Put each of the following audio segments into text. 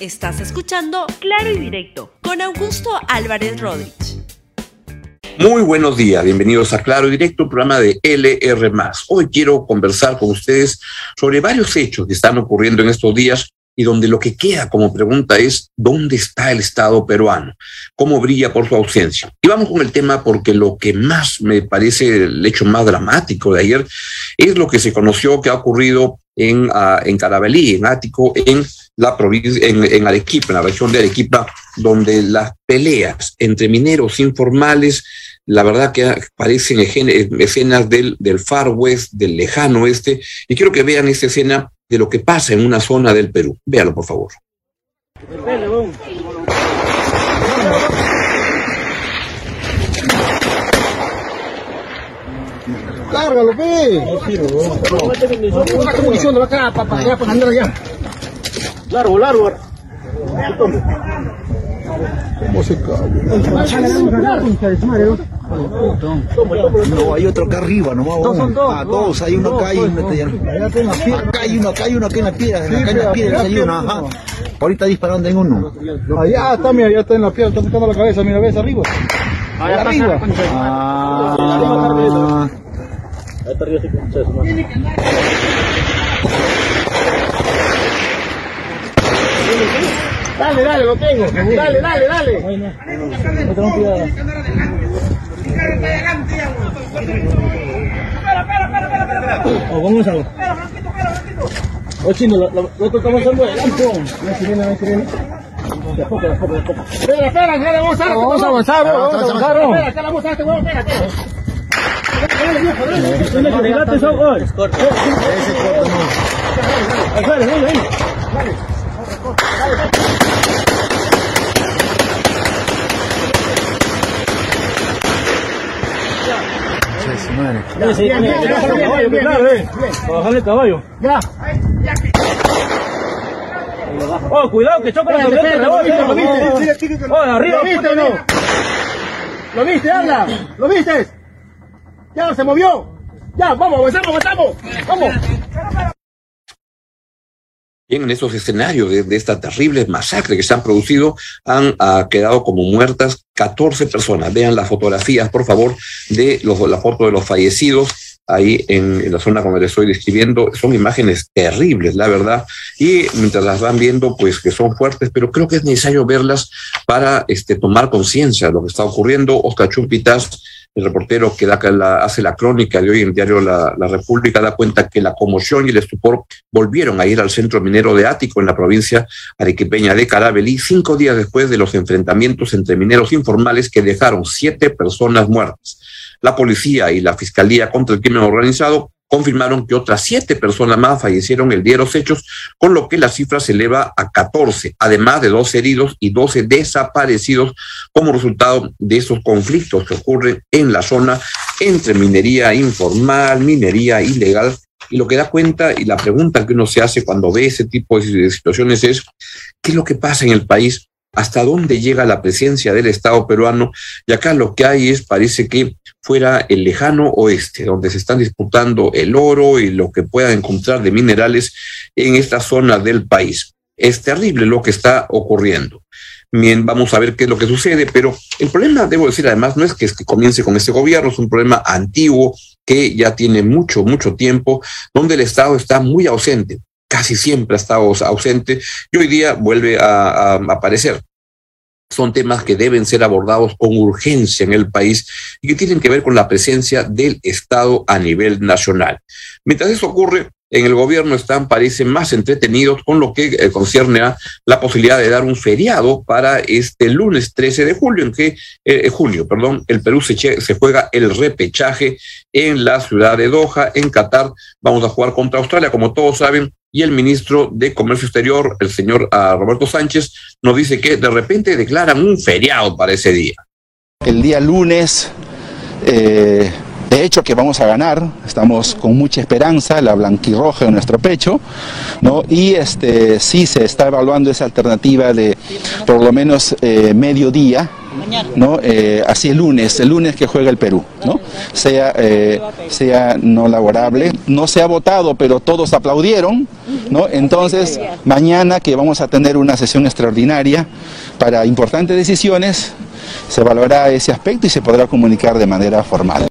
Estás escuchando Claro y Directo con Augusto Álvarez Rodríguez. Muy buenos días, bienvenidos a Claro y Directo, programa de LR. Hoy quiero conversar con ustedes sobre varios hechos que están ocurriendo en estos días y donde lo que queda como pregunta es ¿dónde está el Estado peruano? ¿Cómo brilla por su ausencia? Y vamos con el tema porque lo que más me parece el hecho más dramático de ayer es lo que se conoció que ha ocurrido en, uh, en Carabelí, en Ático, en la provincia, en, en Arequipa, en la región de Arequipa, donde las peleas entre mineros informales la verdad que parecen escenas del, del Far West, del lejano oeste, y quiero que vean esta escena de lo que pasa en una zona del Perú. Véalo, por favor. Cárgalo, condición de acá, papá, ya, para andar allá. Largo, largo. ¿Cómo se No, hay otro acá arriba, nomás. Dos son dos. Ah, dos, hay uno acá y uno. Acá hay uno, acá hay uno, acá en la piedra, acá en la piedra hay uno, ajá. Ahorita disparando en uno. Allá está, mira, ya está en la piedra, está tocando la cabeza, mira, ves arriba. Allá arriba. Ah, Dale, dale, lo tengo. Dale, dale, dale. O vamos a O chino, lo, lo, lo tocamos al vuelo. No hay sirena, no hay sirena. De a poco, de a poco, de a poco. Espera, espera, espera, vamos a avanzar. Vamos a avanzar, vamos a avanzar. Espera, espera, vamos a este huevo, bájale el caballo. Ya. Oh, cuidado que choca la tormenta. ¿Lo viste? Oh, arriba. ¿Lo viste o no? ¿Lo viste, habla? ¿Lo viste? Ya, se movió. Ya, vamos, avanzamos, avanzamos. Vamos. Bien, en esos escenarios de, de esta terrible masacre que se han producido, han uh, quedado como muertas 14 personas. Vean las fotografías, por favor, de los, la foto de los fallecidos ahí en, en, la zona como les estoy describiendo. Son imágenes terribles, la verdad. Y mientras las van viendo, pues que son fuertes, pero creo que es necesario verlas para este, tomar conciencia de lo que está ocurriendo. Oscar Chumpitas el reportero que hace la crónica de hoy en el diario la, la, República da cuenta que la conmoción y el estupor volvieron a ir al centro minero de Ático en la provincia arequipeña de Carabelí cinco días después de los enfrentamientos entre mineros informales que dejaron siete personas muertas. La policía y la Fiscalía contra el Crimen Organizado confirmaron que otras siete personas más fallecieron el día de los hechos, con lo que la cifra se eleva a 14, además de dos heridos y 12 desaparecidos como resultado de esos conflictos que ocurren en la zona entre minería informal, minería ilegal. Y lo que da cuenta y la pregunta que uno se hace cuando ve ese tipo de situaciones es, ¿qué es lo que pasa en el país? hasta dónde llega la presencia del Estado peruano. Y acá lo que hay es, parece que fuera el lejano oeste, donde se están disputando el oro y lo que puedan encontrar de minerales en esta zona del país. Es terrible lo que está ocurriendo. Bien, vamos a ver qué es lo que sucede, pero el problema, debo decir además, no es que, es que comience con este gobierno, es un problema antiguo que ya tiene mucho, mucho tiempo, donde el Estado está muy ausente casi siempre ha estado ausente y hoy día vuelve a, aparecer. Son temas que deben ser abordados con urgencia en el país y que tienen que ver con la presencia del Estado a nivel nacional. Mientras eso ocurre, en el gobierno están, parece, más entretenidos con lo que eh, concierne a la posibilidad de dar un feriado para este lunes 13 de julio, en que, eh, julio, perdón, el Perú se, se, juega el repechaje en la ciudad de Doha, en Qatar. Vamos a jugar contra Australia, como todos saben, y el ministro de Comercio Exterior, el señor uh, Roberto Sánchez, nos dice que de repente declaran un feriado para ese día. El día lunes, eh, de hecho que vamos a ganar, estamos con mucha esperanza, la blanquirroja en nuestro pecho, ¿no? Y este sí se está evaluando esa alternativa de por lo menos eh, mediodía, ¿no? Eh, así el lunes, el lunes que juega el Perú, ¿no? Sea, eh, sea no laborable, no se ha votado, pero todos aplaudieron, ¿no? Entonces, mañana que vamos a tener una sesión extraordinaria para importantes decisiones, se valorará ese aspecto y se podrá comunicar de manera formal.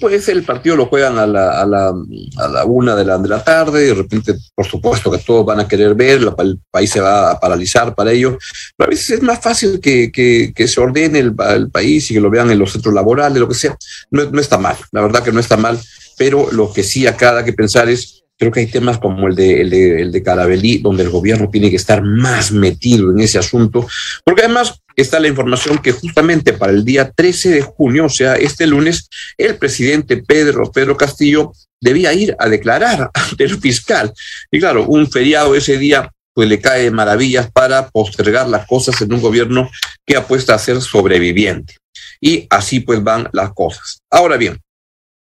Pues el partido lo juegan a la, a la, una de la, de la tarde, y de repente, por supuesto que todos van a querer ver, el país se va a paralizar para ello, pero a veces es más fácil que, que, que se ordene el, el, país y que lo vean en los centros laborales, lo que sea. No, no está mal, la verdad que no está mal, pero lo que sí acá hay que pensar es Creo que hay temas como el de, el de, el de Carabelí, donde el gobierno tiene que estar más metido en ese asunto, porque además está la información que justamente para el día 13 de junio, o sea, este lunes, el presidente Pedro, Pedro Castillo debía ir a declarar ante el fiscal. Y claro, un feriado ese día pues le cae maravillas para postergar las cosas en un gobierno que apuesta a ser sobreviviente. Y así pues van las cosas. Ahora bien,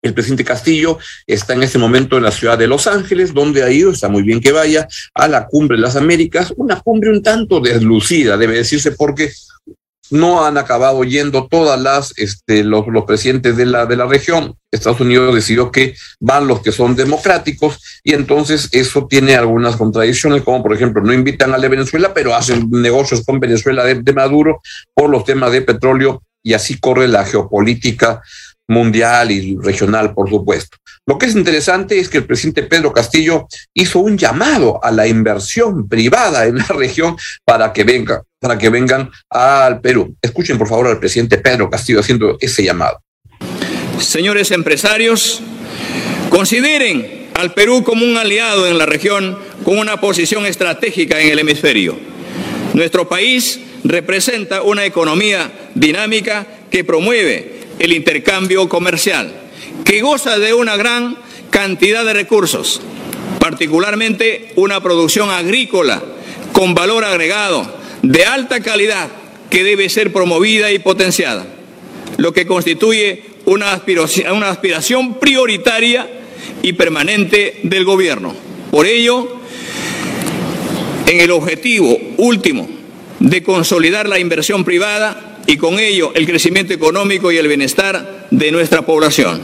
el presidente Castillo está en este momento en la ciudad de Los Ángeles, donde ha ido, está muy bien que vaya, a la cumbre de las Américas, una cumbre un tanto deslucida, debe decirse, porque no han acabado yendo todas las este, los, presidentes de la, de la región. Estados Unidos decidió que van los que son democráticos y entonces eso tiene algunas contradicciones, como por ejemplo no invitan a la Venezuela, pero hacen negocios con Venezuela de Maduro por los temas de petróleo y así corre la geopolítica mundial y regional, por supuesto. Lo que es interesante es que el presidente Pedro Castillo hizo un llamado a la inversión privada en la región para que venga, para que vengan al Perú. Escuchen por favor al presidente Pedro Castillo haciendo ese llamado. Señores empresarios, consideren al Perú como un aliado en la región con una posición estratégica en el hemisferio. Nuestro país representa una economía dinámica que promueve el intercambio comercial, que goza de una gran cantidad de recursos, particularmente una producción agrícola con valor agregado de alta calidad que debe ser promovida y potenciada, lo que constituye una aspiración, prioritaria y permanente del gobierno. Por ello, en el objetivo último de consolidar la inversión privada, y con ello el crecimiento económico y el bienestar de nuestra población.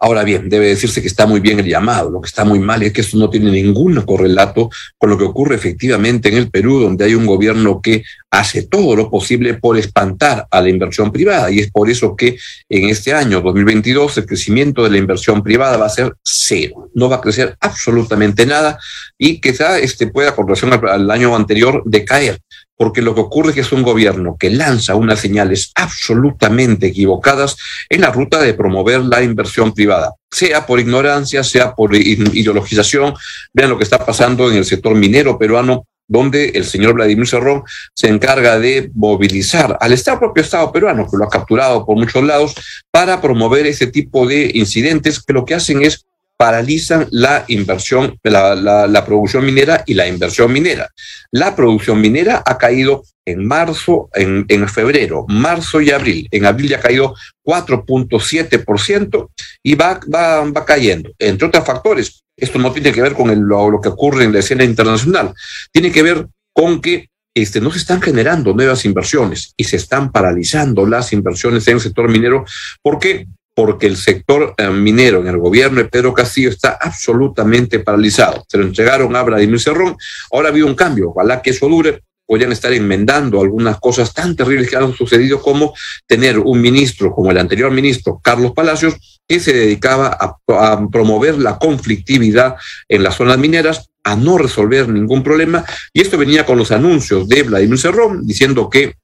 Ahora bien, debe decirse que está muy bien el llamado. Lo que está muy mal es que esto no tiene ningún correlato con lo que ocurre efectivamente en el Perú, donde hay un gobierno que hace todo lo posible por espantar a la inversión privada. Y es por eso que en este año 2022 el crecimiento de la inversión privada va a ser cero. No va a crecer absolutamente nada y quizá este pueda, con relación al año anterior, decaer porque lo que ocurre es que es un gobierno que lanza unas señales absolutamente equivocadas en la ruta de promover la inversión privada, sea por ignorancia, sea por ideologización. Vean lo que está pasando en el sector minero peruano, donde el señor Vladimir Cerrón se encarga de movilizar al propio Estado peruano, que lo ha capturado por muchos lados, para promover ese tipo de incidentes que lo que hacen es paralizan la inversión, la, producción minera y la inversión minera. La producción minera ha caído en marzo, en, en febrero, marzo y abril. En abril ya ha caído 4.7% y va, va, va cayendo, entre otros factores. Esto no tiene que ver con lo, lo que ocurre en la escena internacional, tiene que ver con que este, no se están generando nuevas inversiones y se están paralizando las inversiones en el sector minero porque porque el sector eh, minero en el gobierno de Pedro Castillo está absolutamente paralizado. Se lo entregaron a Vladimir Cerrón. Ahora ha habido un cambio. Ojalá que eso dure. Podrían estar enmendando algunas cosas tan terribles que han sucedido como tener un ministro como el anterior ministro, Carlos Palacios, que se dedicaba a, a promover la conflictividad en las zonas mineras, a no resolver ningún problema. Y esto venía con los anuncios de Vladimir Cerrón diciendo que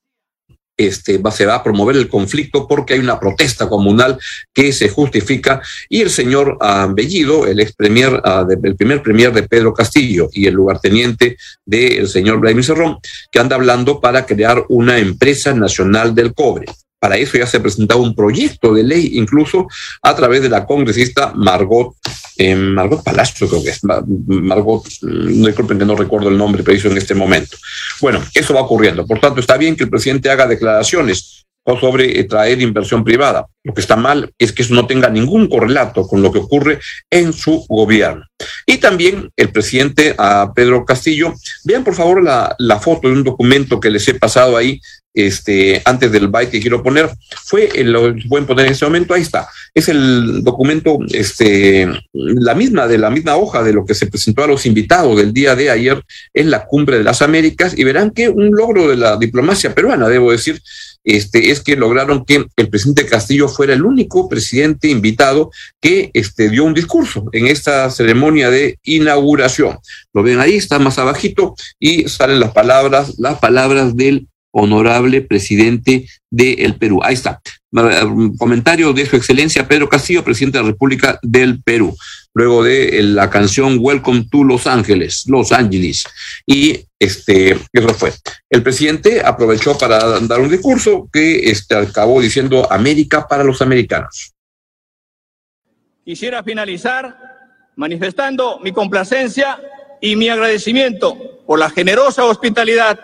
este, va, se va a promover el conflicto porque hay una protesta comunal que se justifica y el señor uh, Bellido, el ex premier, uh, el primer premier de Pedro Castillo y el lugarteniente del señor Vladimir Cerrón, que anda hablando para crear una empresa nacional del cobre. Para eso ya se ha presentado un proyecto de ley, incluso a través de la congresista Margot, eh, Margot Palacio, creo que es, Margot, mm, disculpen que no recuerdo el nombre preciso en este momento. Bueno, eso va ocurriendo. Por tanto, está bien que el presidente haga declaraciones sobre eh, traer inversión privada. Lo que está mal es que eso no tenga ningún correlato con lo que ocurre en su gobierno. Y también el presidente Pedro Castillo, vean por favor la, foto de un documento que les he pasado ahí este, antes del byte que quiero poner, fue, lo pueden poner en este momento, ahí está, es el documento, este, la misma, de la misma hoja de lo que se presentó a los invitados del día de ayer en la Cumbre de las Américas, y verán que un logro de la diplomacia peruana, debo decir, este, es que lograron que el presidente Castillo fuera el único presidente invitado que este, dio un discurso en esta ceremonia de inauguración. Lo ven ahí, está más abajito, y salen las palabras, las palabras del honorable presidente del Perú. Ahí está. Comentario de su excelencia Pedro Castillo, presidente de la República del Perú. Luego de la canción Welcome to Los Ángeles, Los Ángeles. Y este, eso fue. El presidente aprovechó para dar un discurso que este, acabó diciendo América para los americanos. Quisiera finalizar manifestando mi complacencia y mi agradecimiento por la generosa hospitalidad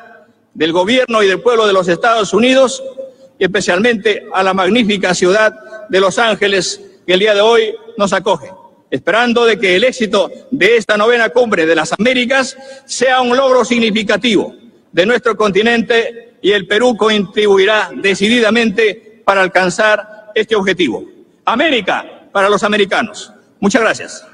del gobierno y del pueblo de los Estados Unidos y especialmente a la magnífica ciudad de Los Ángeles que el día de hoy nos acoge, esperando de que el éxito de esta novena cumbre de las Américas sea un logro significativo de nuestro continente y el Perú contribuirá decididamente para alcanzar este objetivo. América para los americanos. Muchas gracias.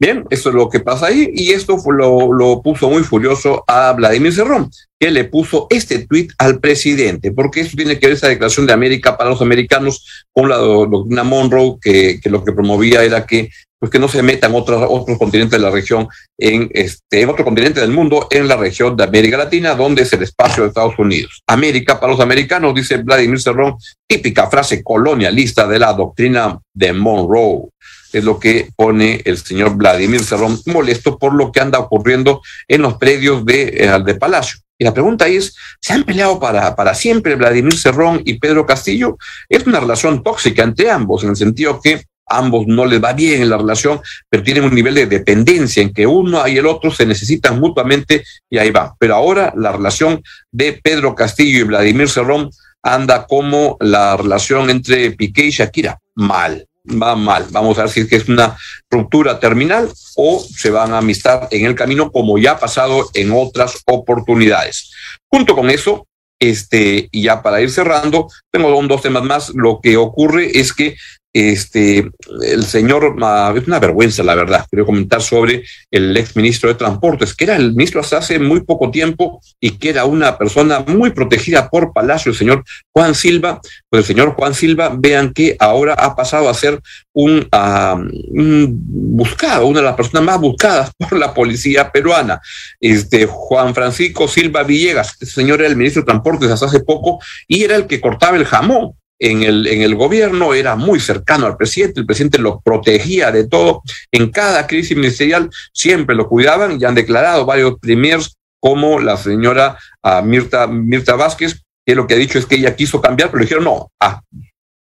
Bien, eso es lo que pasa ahí y esto lo, lo, puso muy furioso a Vladimir Cerrón, que le puso este tuit al presidente, porque eso tiene que ver esa declaración de América para los americanos con la doctrina Monroe, que, lo que promovía era que pues que no se metan otros, otros continentes de la región en este en otro continente del mundo en la región de América Latina donde es el espacio de Estados Unidos. América para los americanos dice Vladimir Cerrón, típica frase colonialista de la doctrina de Monroe es lo que pone el señor Vladimir Cerrón molesto por lo que anda ocurriendo en los predios de, eh, de Palacio. Y la pregunta es, ¿se han peleado para, para siempre Vladimir Cerrón y Pedro Castillo? Es una relación tóxica entre ambos, en el sentido que ambos no les va bien en la relación, pero tienen un nivel de dependencia en que uno y el otro se necesitan mutuamente y ahí va. Pero ahora la relación de Pedro Castillo y Vladimir Cerrón anda como la relación entre Piqué y Shakira, mal va mal. Vamos a ver si es que es una ruptura terminal o se van a amistar en el camino como ya ha pasado en otras oportunidades. Junto con eso, este, y ya para ir cerrando, tengo dos temas más. Lo que ocurre es que este, el señor, ah, es una vergüenza, la verdad, quiero comentar sobre el ex ministro de Transportes, que era el ministro hasta hace muy poco tiempo y que era una persona muy protegida por Palacio, el señor Juan Silva. Pues el señor Juan Silva, vean que ahora ha pasado a ser un, uh, un buscado, una de las personas más buscadas por la policía peruana. Este, Juan Francisco Silva Villegas, este señor era el ministro de Transportes hasta hace poco y era el que cortaba el jamón en el, en el gobierno, era muy cercano al presidente, el presidente lo protegía de todo. En cada crisis ministerial siempre lo cuidaban y han declarado varios premiers como la señora uh, Mirta, Mirta Vázquez, que lo que ha dicho es que ella quiso cambiar, pero le dijeron no, a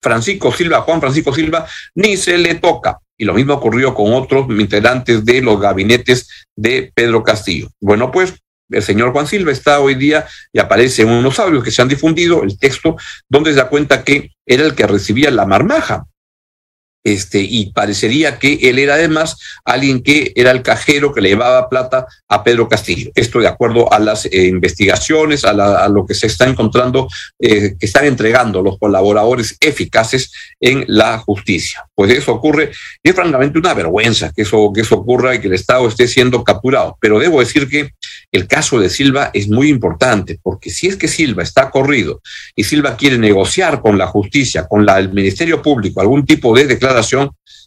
Francisco Silva, Juan Francisco Silva, ni se le toca. Y lo mismo ocurrió con otros integrantes de los gabinetes de Pedro Castillo. Bueno, pues el señor Juan Silva. Está hoy día y aparece en unos audios que se han difundido, el texto, donde se da cuenta que era el que recibía la marmaja este, y parecería que él era además alguien que era el cajero que le llevaba plata a Pedro Castillo. Esto de acuerdo a las eh, investigaciones, a, lo que se está encontrando, eh, que están entregando los colaboradores eficaces en la justicia. Pues eso ocurre y es francamente una vergüenza que eso, que eso ocurra y que el Estado esté siendo capturado. Pero debo decir que el caso de Silva es muy importante, porque si es que Silva está corrido y Silva quiere negociar con la justicia, con la, el Ministerio Público, algún tipo de declaración,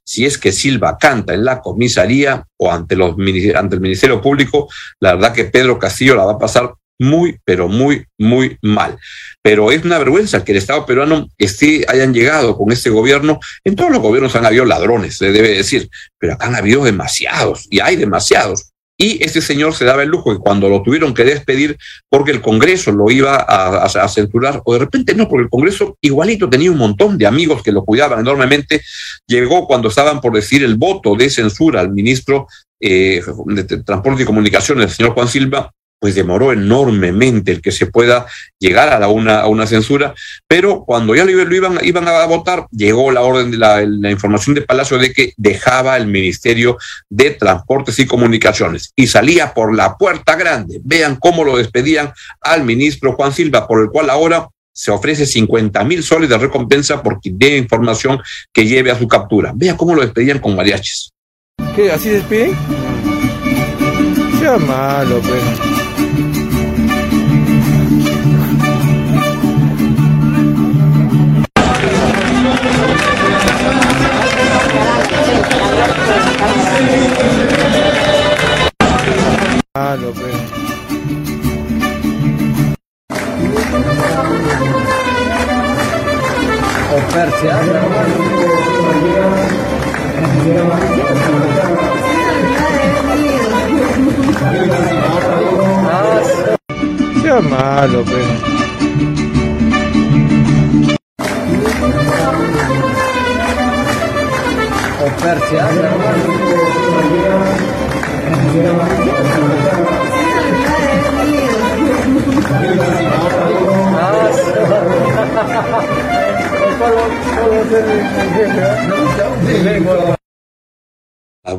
si es que Silva canta en la comisaría o ante, los, ante el Ministerio Público, la verdad que Pedro Castillo la va a pasar muy, pero muy, muy mal. Pero es una vergüenza que el Estado peruano esté, hayan llegado con este gobierno. En todos los gobiernos han habido ladrones, se debe decir, pero acá han habido demasiados y hay demasiados. Y este señor se daba el lujo que cuando lo tuvieron que despedir porque el Congreso lo iba a, censurar, o de repente no, porque el Congreso igualito tenía un montón de amigos que lo cuidaban enormemente, llegó cuando estaban por decir el voto de censura al ministro eh, de Transporte y Comunicaciones, el señor Juan Silva, pues demoró enormemente el que se pueda llegar a, la una, a una censura, pero cuando ya lo, iban, iban a votar, llegó la orden de la, información de Palacio de que dejaba el Ministerio de Transportes y Comunicaciones y salía por la puerta grande. Vean cómo lo despedían al ministro Juan Silva, por el cual ahora se ofrece 50 mil soles de recompensa por quien dé información que lleve a su captura. Vea cómo lo despedían con mariachis. ¿Qué? ¿Así despiden? Sea malo, pues.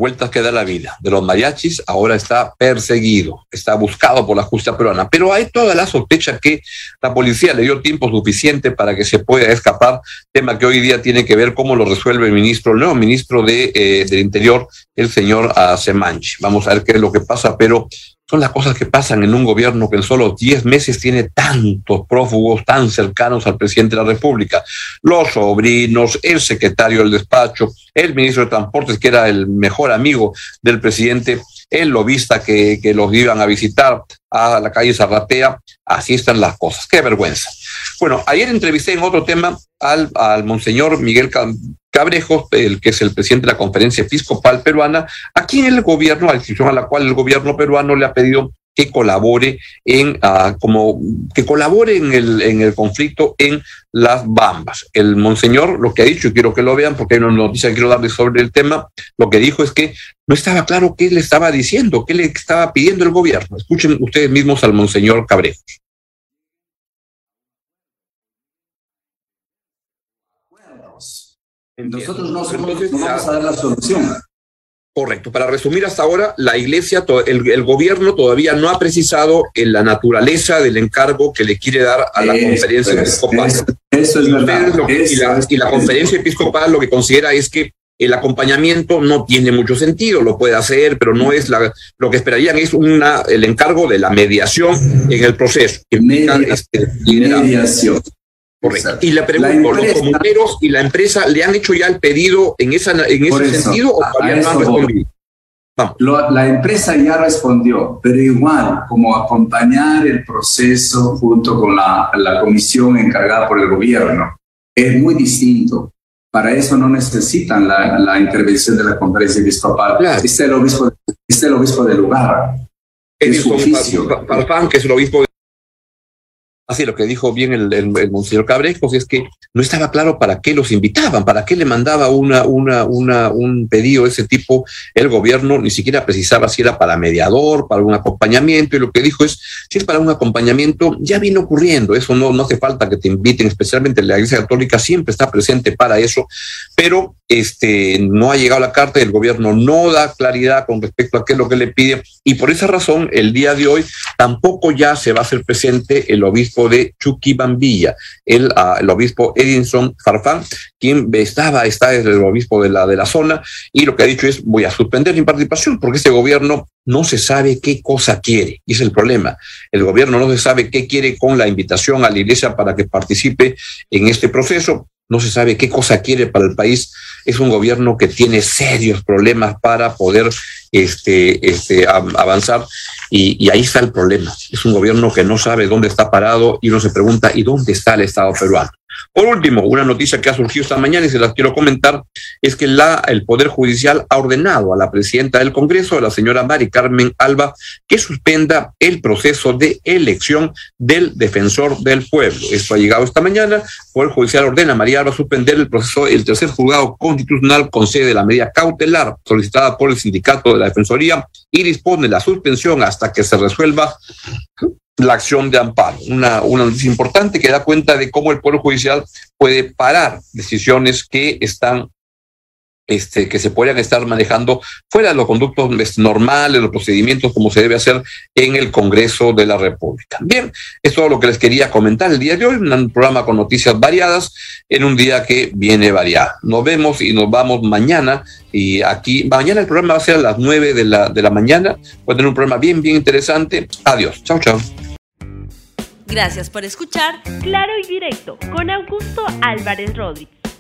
Vueltas que da la vida. De los mariachis ahora está perseguido, está buscado por la justicia peruana, pero hay toda la sospecha que la policía le dio tiempo suficiente para que se pueda escapar, tema que hoy día tiene que ver cómo lo resuelve el ministro, el nuevo ministro de, eh, del Interior, el señor Semanchi. Vamos a ver qué es lo que pasa, pero son las cosas que pasan en un gobierno que en solo 10 meses tiene tantos prófugos tan cercanos al presidente de la República. Los sobrinos, el secretario del despacho, el ministro de Transportes, que era el mejor amigo del presidente, el lobista que, que los iban a visitar a la calle Zarratea. Así están las cosas. Qué vergüenza. Bueno, ayer entrevisté en otro tema al, al monseñor Miguel Cabrejos, el que es el presidente de la Conferencia Episcopal Peruana, aquí en el gobierno, a la a la cual el gobierno peruano le ha pedido que colabore en uh, como que colabore en el en el conflicto en las Bambas. El monseñor lo que ha dicho y quiero que lo vean porque hay una noticia que quiero darles sobre el tema, lo que dijo es que no estaba claro qué le estaba diciendo, qué le estaba pidiendo el gobierno. Escuchen ustedes mismos al monseñor Cabrejos. Nosotros no, somos, Entonces, no vamos a dar la solución. Correcto. Para resumir hasta ahora, la Iglesia, el, el gobierno todavía no ha precisado en la naturaleza del encargo que le quiere dar a la conferencia episcopal. es- eso es Y verdad. ustedes lo que- y, la, es- y la conferencia episcopal lo que considera es que el acompañamiento no tiene mucho sentido, lo puede hacer, pero no es la, lo que esperarían es una, el encargo de la mediación en el proceso. que implica, Media- este, mediación. Correcto. Y La ¿los empresa- comuneros y la empresa le han hecho ya el pedido en, esa, en ese eso, sentido o todavía no han respondido? Lo- la empresa ya respondió, pero igual, como acompañar el proceso junto con la, la comisión encargada por el gobierno, es muy distinto. Para eso no necesitan la, la intervención de la conferencia episcopal. Claro. Está el obispo, está el obispo del lugar. Es su oficio. Pa- Pa- Farfán, que es el obispo de Así lo que dijo bien el, monseñor Cabrejos es que no estaba claro para qué los invitaban, para qué le mandaba un pedido de ese tipo. El gobierno, ni siquiera precisaba si era para mediador, para un acompañamiento, y lo que dijo es, si es para un acompañamiento, ya viene ocurriendo, eso no, no hace falta que te inviten, especialmente la Iglesia Católica siempre está presente para eso, pero este, no ha llegado la carta y el gobierno no da claridad con respecto a qué es lo que le pide, y por esa razón, el día de hoy tampoco ya se va a hacer presente el obispo de Chuquibambilla, el, uh, el obispo Edinson Farfán, quien estaba, está es el obispo de la, de la zona, y lo que ha dicho es, voy a suspender mi participación porque este gobierno no se sabe qué cosa quiere, y es el problema. El gobierno no se sabe qué quiere con la invitación a la iglesia para que participe en este proceso, no se sabe qué cosa quiere para el país. Es un gobierno que tiene serios problemas para poder este, este, avanzar y, y, ahí está el problema. Es un gobierno que no sabe dónde está parado y uno se pregunta, ¿y dónde está el Estado peruano? Por último, una noticia que ha surgido esta mañana y se las quiero comentar es que la, el Poder Judicial ha ordenado a la presidenta del Congreso, la señora Mari Carmen Alba, que suspenda el proceso de elección del defensor del pueblo. Esto ha llegado esta mañana. El Poder Judicial ordena a María Alba suspender el proceso. El tercer juzgado constitucional concede la medida cautelar solicitada por el sindicato de la Defensoría y dispone la suspensión hasta que se resuelva la acción de amparo. Una, una noticia importante que da cuenta de cómo el Poder Judicial puede parar decisiones que están este, que se podrían estar manejando fuera de los conductos normales, los procedimientos como se debe hacer en el Congreso de la República. Bien, es todo lo que les quería comentar el día de hoy, un programa con noticias variadas en un día que viene variado. Nos vemos y nos vamos mañana y aquí, mañana el programa va a ser a las nueve de la, de la mañana, va a tener un programa bien, bien interesante. Adiós, chao, chao. Gracias por escuchar Claro y Directo con Augusto Álvarez Rodríguez.